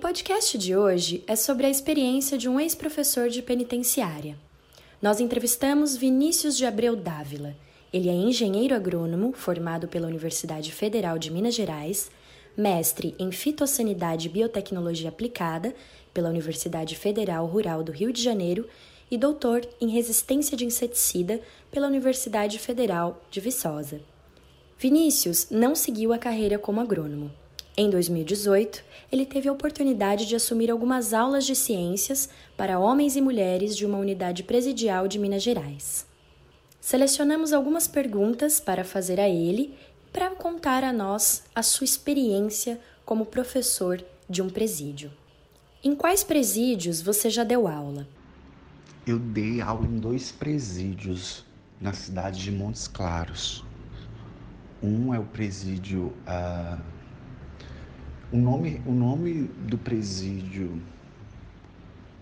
podcast de hoje é sobre a experiência de um ex-professor de penitenciária. Nós entrevistamos Vinícius de Abreu Dávila. Ele é engenheiro agrônomo, formado pela Universidade Federal de Minas Gerais, mestre em fitossanidade e biotecnologia aplicada pela Universidade Federal Rural do Rio de Janeiro e doutor em resistência de inseticida pela Universidade Federal de Viçosa. Vinícius não seguiu a carreira como agrônomo. Em 2018, ele teve a oportunidade de assumir algumas aulas de ciências para homens e mulheres de uma unidade presidial de Minas Gerais. Selecionamos algumas perguntas para fazer a ele para contar a nós a sua experiência como professor de um presídio. Em quais presídios você já deu aula? Eu dei aula em dois presídios na cidade de Montes Claros. Um é o presídio uh o nome, o nome do presídio,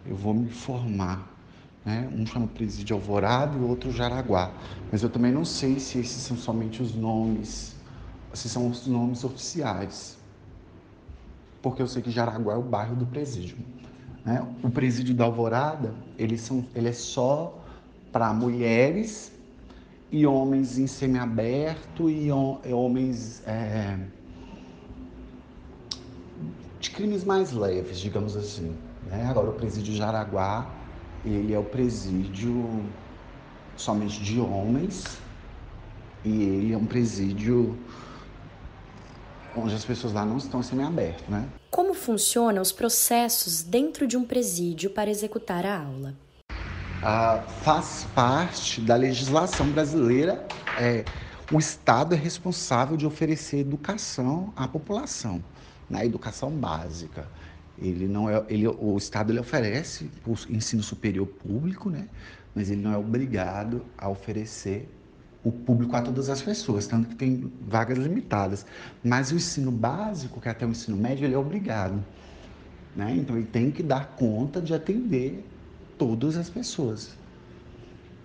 eu vou me informar. Né? Um chama Presídio Alvorada e o outro Jaraguá. Mas eu também não sei se esses são somente os nomes, se são os nomes oficiais. Porque eu sei que Jaraguá é o bairro do presídio. Né? O presídio da Alvorada, ele, são, ele é só para mulheres e homens em semiaberto e homens é, de crimes mais leves, digamos assim. Né? Agora, o presídio Jaraguá, ele é o presídio somente de homens e ele é um presídio onde as pessoas lá não estão semi-aberto, né? Como funcionam os processos dentro de um presídio para executar a aula? Ah, faz parte da legislação brasileira. É, o Estado é responsável de oferecer educação à população na educação básica. Ele não é, ele, o Estado ele oferece o ensino superior público, né? mas ele não é obrigado a oferecer o público a todas as pessoas, tanto que tem vagas limitadas. Mas o ensino básico, que é até o ensino médio, ele é obrigado. Né? Então ele tem que dar conta de atender todas as pessoas.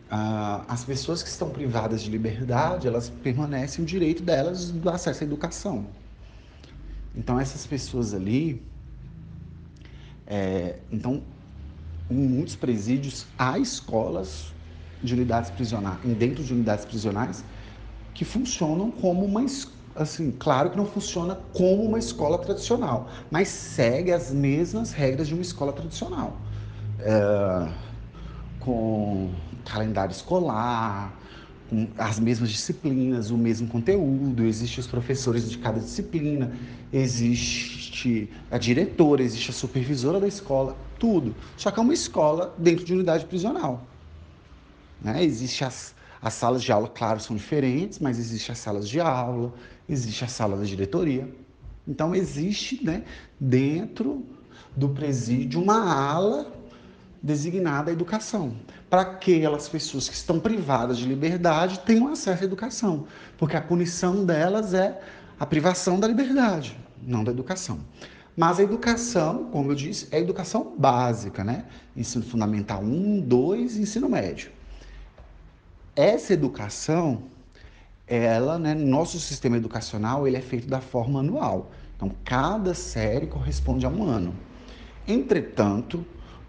Ah, as pessoas que estão privadas de liberdade, elas permanecem o direito delas do acesso à educação. Então, essas pessoas ali. É, então, em muitos presídios, há escolas de unidades prisionais, dentro de unidades prisionais, que funcionam como uma assim, claro que não funciona como uma escola tradicional, mas segue as mesmas regras de uma escola tradicional. É, com calendário escolar, com as mesmas disciplinas, o mesmo conteúdo, existem os professores de cada disciplina, existe a diretora, existe a supervisora da escola, tudo. Só que é uma escola dentro de unidade prisional. Né? Existem as, as salas de aula, claro, são diferentes, mas existem as salas de aula, existe a sala da diretoria. Então, existe né, dentro do presídio uma ala designada à educação, para aquelas pessoas que estão privadas de liberdade tenham acesso à educação, porque a punição delas é a privação da liberdade, não da educação. Mas a educação, como eu disse, é a educação básica, né? Ensino fundamental 1, 2 ensino médio. Essa educação, ela, né, nosso sistema educacional, ele é feito da forma anual. Então, cada série corresponde a um ano. Entretanto,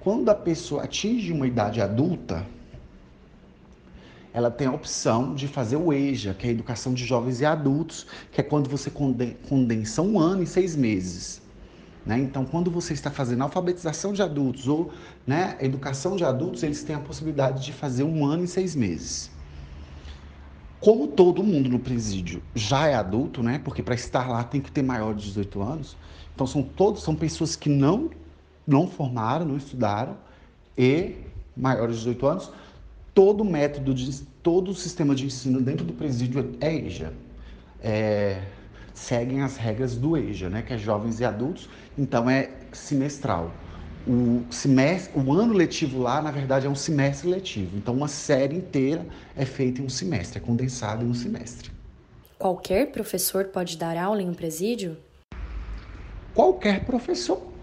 quando a pessoa atinge uma idade adulta, ela tem a opção de fazer o EJA, que é a Educação de Jovens e Adultos, que é quando você condensa um ano em seis meses. Né? Então, quando você está fazendo alfabetização de adultos ou né, educação de adultos, eles têm a possibilidade de fazer um ano em seis meses. Como todo mundo no presídio já é adulto, né? Porque para estar lá tem que ter maior de 18 anos. Então são todos são pessoas que não não formaram, não estudaram e maiores de 18 anos, todo o método, de, todo o sistema de ensino dentro do presídio é EJA. É, seguem as regras do EJA, né, que é jovens e adultos, então é semestral. O, semestre, o ano letivo lá, na verdade, é um semestre letivo. Então, uma série inteira é feita em um semestre, é condensada em um semestre. Qualquer professor pode dar aula em um presídio? Qualquer professor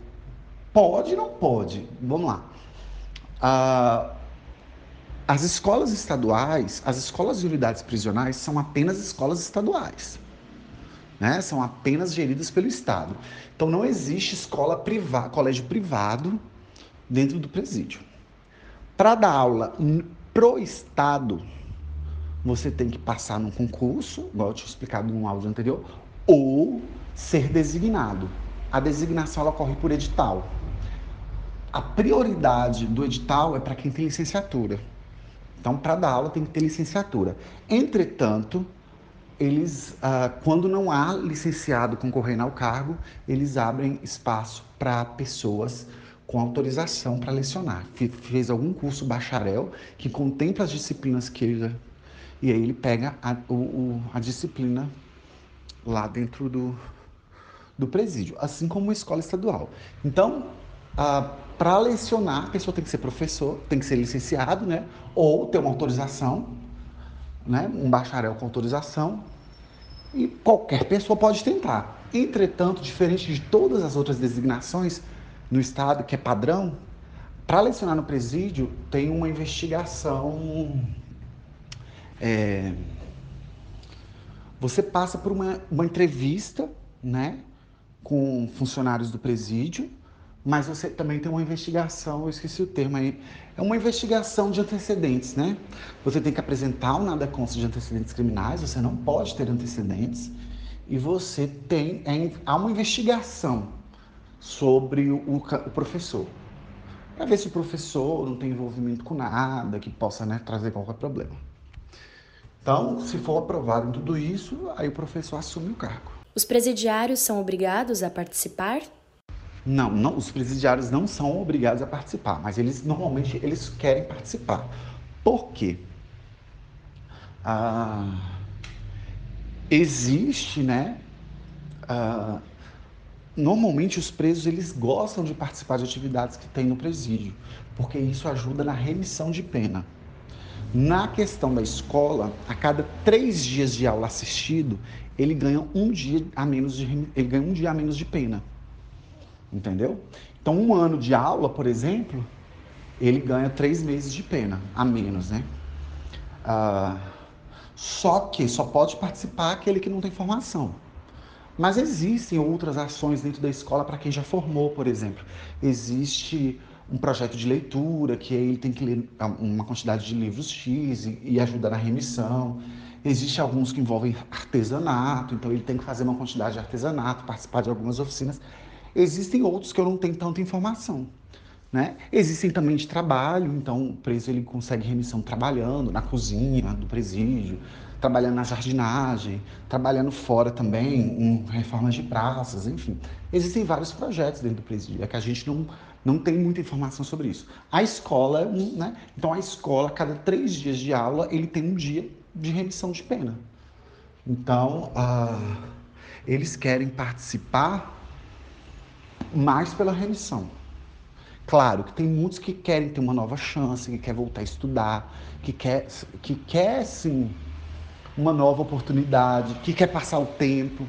Pode, não pode. Vamos lá. Ah, as escolas estaduais, as escolas de unidades prisionais são apenas escolas estaduais. né? São apenas geridas pelo Estado. Então não existe escola privada, colégio privado dentro do presídio. Para dar aula pro Estado, você tem que passar num concurso, igual eu tinha explicado no áudio anterior, ou ser designado. A designação ela ocorre por edital. A prioridade do edital é para quem tem licenciatura. Então, para dar aula tem que ter licenciatura. Entretanto, eles, ah, quando não há licenciado concorrendo ao cargo, eles abrem espaço para pessoas com autorização para lecionar. Fez algum curso bacharel que contempla as disciplinas que ele. E aí ele pega a, o, a disciplina lá dentro do, do presídio, assim como uma escola estadual. Então, ah, para lecionar, a pessoa tem que ser professor, tem que ser licenciado, né? Ou ter uma autorização, né? Um bacharel com autorização. E qualquer pessoa pode tentar. Entretanto, diferente de todas as outras designações no Estado, que é padrão, para lecionar no presídio, tem uma investigação. É, você passa por uma, uma entrevista, né? Com funcionários do presídio mas você também tem uma investigação, eu esqueci o termo aí, é uma investigação de antecedentes, né? Você tem que apresentar um nada consta de antecedentes criminais, você não pode ter antecedentes, e você tem, é, há uma investigação sobre o, o professor, para ver se o professor não tem envolvimento com nada que possa né, trazer qualquer problema. Então, se for aprovado em tudo isso, aí o professor assume o cargo. Os presidiários são obrigados a participar não, não, os presidiários não são obrigados a participar, mas eles normalmente eles querem participar. Por quê? Ah, existe, né? Ah, normalmente os presos eles gostam de participar de atividades que tem no presídio, porque isso ajuda na remissão de pena. Na questão da escola, a cada três dias de aula assistido, ele ganha um dia a menos de ele ganha um dia a menos de pena entendeu? Então, um ano de aula, por exemplo, ele ganha três meses de pena, a menos, né? Ah, só que só pode participar aquele que não tem formação. Mas existem outras ações dentro da escola para quem já formou, por exemplo. Existe um projeto de leitura, que ele tem que ler uma quantidade de livros X e, e ajuda na remissão. Existem alguns que envolvem artesanato, então ele tem que fazer uma quantidade de artesanato, participar de algumas oficinas. Existem outros que eu não tenho tanta informação. Né? Existem também de trabalho, então o preso ele consegue remissão trabalhando na cozinha do presídio, trabalhando na jardinagem, trabalhando fora também, em reformas de praças, enfim. Existem vários projetos dentro do presídio, é que a gente não, não tem muita informação sobre isso. A escola, né? Então a escola, cada três dias de aula, ele tem um dia de remissão de pena. Então, uh, eles querem participar mais pela remissão. Claro que tem muitos que querem ter uma nova chance, que quer voltar a estudar, que quer, que quer sim uma nova oportunidade, que quer passar o tempo.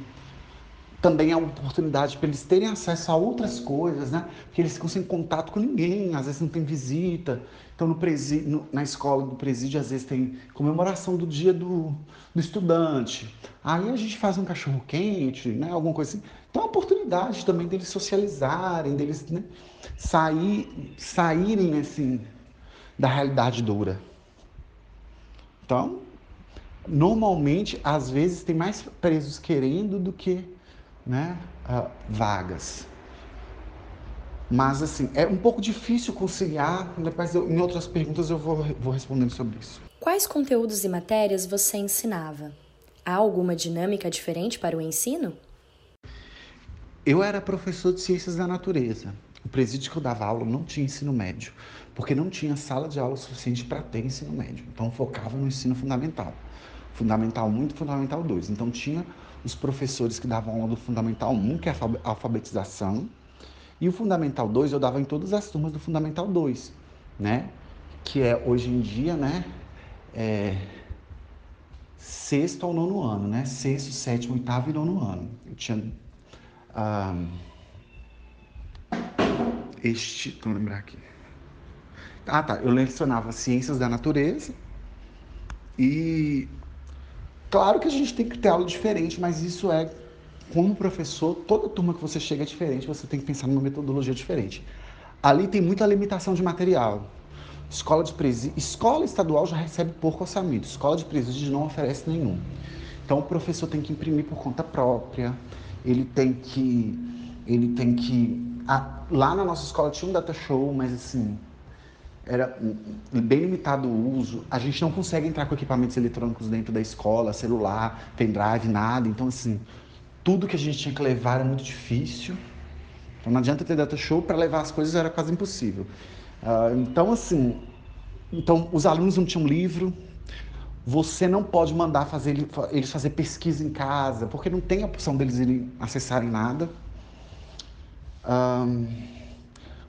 Também é uma oportunidade para eles terem acesso a outras coisas, né? Porque eles ficam sem contato com ninguém, às vezes não tem visita. Então, no presídio, no, na escola do presídio, às vezes tem comemoração do dia do, do estudante. Aí a gente faz um cachorro quente, né? Alguma coisa assim. Então, uma oportunidade também deles socializarem, deles né? Sair, saírem assim, da realidade dura. Então, normalmente, às vezes, tem mais presos querendo do que né, uh, vagas. Mas, assim, é um pouco difícil conciliar. Depois, eu, em outras perguntas, eu vou, vou respondendo sobre isso. Quais conteúdos e matérias você ensinava? Há alguma dinâmica diferente para o ensino? Eu era professor de ciências da natureza. O presídio que eu dava aula não tinha ensino médio, porque não tinha sala de aula suficiente para ter ensino médio. Então focava no ensino fundamental. Fundamental 1 e Fundamental 2. Então tinha os professores que davam aula do Fundamental 1, que é a alfabetização, e o Fundamental 2 eu dava em todas as turmas do Fundamental 2, né? Que é hoje em dia, né? É, sexto ao nono ano, né? Sexto, sétimo, oitavo e nono ano. Eu tinha ah, este, vou lembrar aqui. Ah, tá. Eu lecionava ciências da natureza e claro que a gente tem que ter aula diferente, mas isso é como professor, toda turma que você chega é diferente, você tem que pensar numa metodologia diferente. Ali tem muita limitação de material. Escola de presídio, escola estadual já recebe pouco orçamento, escola de presídio não oferece nenhum. Então o professor tem que imprimir por conta própria, ele tem que ele tem que lá na nossa escola tinha um data show, mas assim, era bem limitado o uso. A gente não consegue entrar com equipamentos eletrônicos dentro da escola, celular, pendrive, nada. Então, assim, tudo que a gente tinha que levar era muito difícil. Então, não adianta ter data show para levar as coisas era quase impossível. Uh, então, assim, então os alunos não tinham livro. Você não pode mandar fazer eles fazer pesquisa em casa, porque não tem a opção deles irem acessarem nada. Um,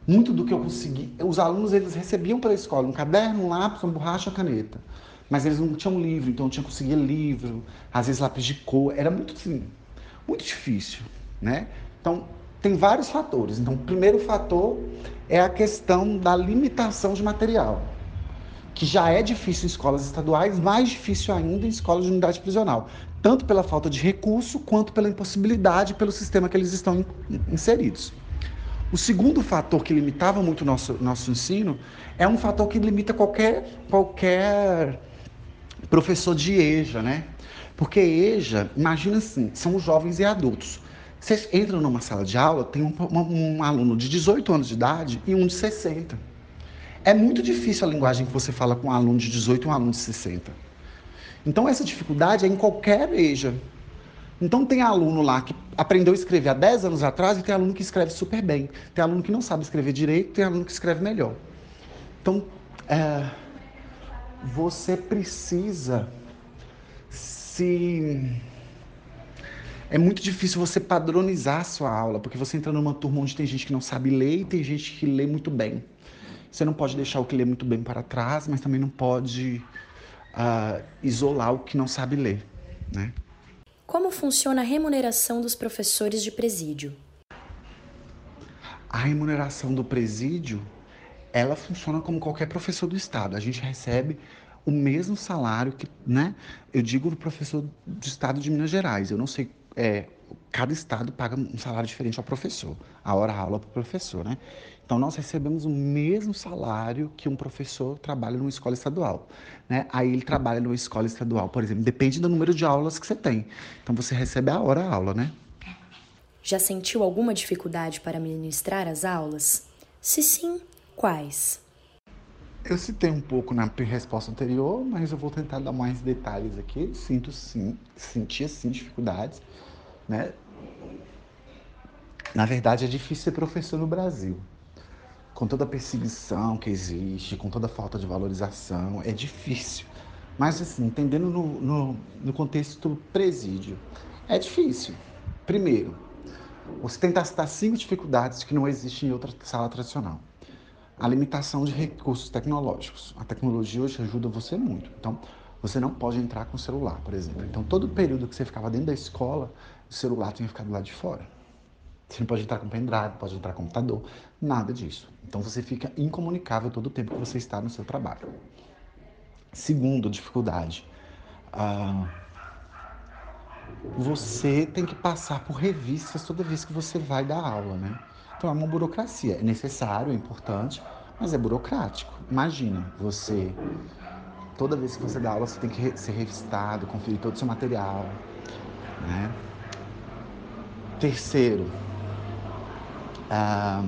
muito do que eu consegui. Os alunos eles recebiam pela escola um caderno, um lápis, uma borracha, uma caneta. Mas eles não tinham livro, então eu tinha que conseguir livro, às vezes lápis de cor. Era muito assim, muito difícil, né? Então, tem vários fatores. Então, o primeiro fator é a questão da limitação de material, que já é difícil em escolas estaduais, mais difícil ainda em escolas de unidade prisional, tanto pela falta de recurso quanto pela impossibilidade pelo sistema que eles estão inseridos. O segundo fator que limitava muito o nosso, nosso ensino é um fator que limita qualquer, qualquer professor de EJA, né? Porque EJA, imagina assim, são jovens e adultos. Você entra numa sala de aula, tem um, um, um aluno de 18 anos de idade e um de 60. É muito difícil a linguagem que você fala com um aluno de 18 e um aluno de 60. Então, essa dificuldade é em qualquer EJA. Então tem aluno lá que aprendeu a escrever há 10 anos atrás e tem aluno que escreve super bem. Tem aluno que não sabe escrever direito, tem aluno que escreve melhor. Então, é, você precisa se. É muito difícil você padronizar a sua aula, porque você entra numa turma onde tem gente que não sabe ler e tem gente que lê muito bem. Você não pode deixar o que lê muito bem para trás, mas também não pode uh, isolar o que não sabe ler, né? Como funciona a remuneração dos professores de presídio? A remuneração do presídio, ela funciona como qualquer professor do estado. A gente recebe o mesmo salário que, né? Eu digo do professor do estado de Minas Gerais. Eu não sei, é, cada estado paga um salário diferente ao professor, a hora aula para o professor, né? Então, nós recebemos o mesmo salário que um professor trabalha numa escola estadual. Né? Aí ele trabalha numa escola estadual, por exemplo, depende do número de aulas que você tem. Então, você recebe a hora aula, né? Já sentiu alguma dificuldade para ministrar as aulas? Se sim, quais? Eu citei um pouco na resposta anterior, mas eu vou tentar dar mais detalhes aqui. Sinto sim, senti sim dificuldades, né? Na verdade, é difícil ser professor no Brasil com toda a perseguição que existe, com toda a falta de valorização, é difícil. Mas, assim, entendendo no, no, no contexto presídio, é difícil. Primeiro, você tentar citar cinco dificuldades que não existem em outra sala tradicional. A limitação de recursos tecnológicos. A tecnologia hoje ajuda você muito. Então, você não pode entrar com o celular, por exemplo. Então, todo o período que você ficava dentro da escola, o celular tinha que ficar do lado de fora. Você não pode entrar com pendrive, pode entrar com computador, nada disso. Então você fica incomunicável todo o tempo que você está no seu trabalho. Segundo, dificuldade. Ah, você tem que passar por revistas toda vez que você vai dar aula, né? Então é uma burocracia. É necessário, é importante, mas é burocrático. Imagina, você toda vez que você dá aula, você tem que ser revistado, conferir todo o seu material, né? Terceiro, ah,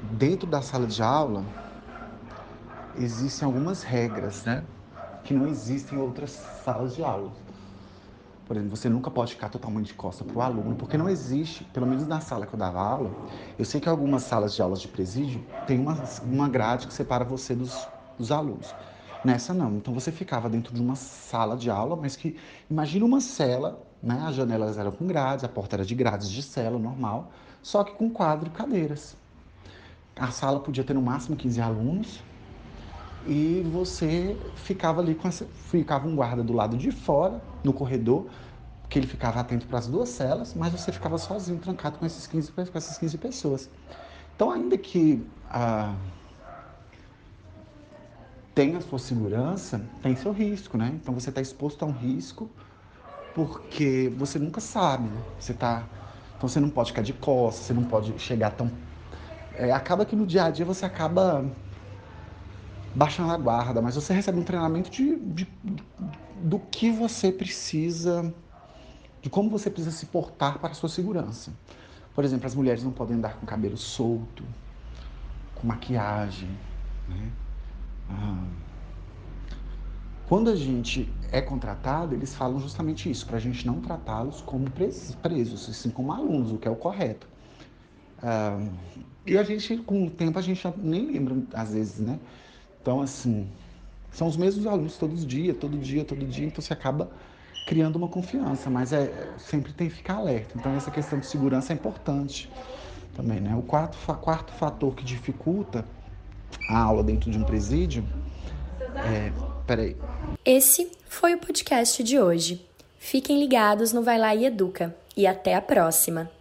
dentro da sala de aula existem algumas regras, né? Que não existem em outras salas de aula. Por exemplo, você nunca pode ficar totalmente de costa para o aluno, porque não existe, pelo menos na sala que eu dava aula, eu sei que algumas salas de aulas de presídio tem uma, uma grade que separa você dos, dos alunos. Nessa não. Então você ficava dentro de uma sala de aula, mas que imagina uma cela né? As janelas eram com grades, a porta era de grades de cela normal, só que com quadro e cadeiras. A sala podia ter no máximo 15 alunos e você ficava ali com essa, ficava um guarda do lado de fora, no corredor, que ele ficava atento para as duas celas, mas você ficava sozinho, trancado com, esses 15, com essas 15 pessoas. Então, ainda que ah, tenha sua segurança, tem seu risco, né? Então, você está exposto a um risco porque você nunca sabe, né? Você tá. Então você não pode ficar de costas, você não pode chegar tão. É, acaba que no dia a dia você acaba baixando a guarda, mas você recebe um treinamento de, de, do que você precisa, de como você precisa se portar para a sua segurança. Por exemplo, as mulheres não podem andar com cabelo solto, com maquiagem. Né? Ah. Quando a gente é contratado, eles falam justamente isso, para a gente não tratá-los como presos, assim como alunos, o que é o correto. Ah, e a gente, com o tempo, a gente nem lembra, às vezes, né? Então, assim, são os mesmos alunos todos os dias, todo dia, todo dia, então você acaba criando uma confiança, mas é sempre tem que ficar alerta. Então, essa questão de segurança é importante também, né? O quarto, quarto fator que dificulta a aula dentro de um presídio é. Peraí. Esse foi o podcast de hoje. Fiquem ligados no Vai Lá e Educa. E até a próxima!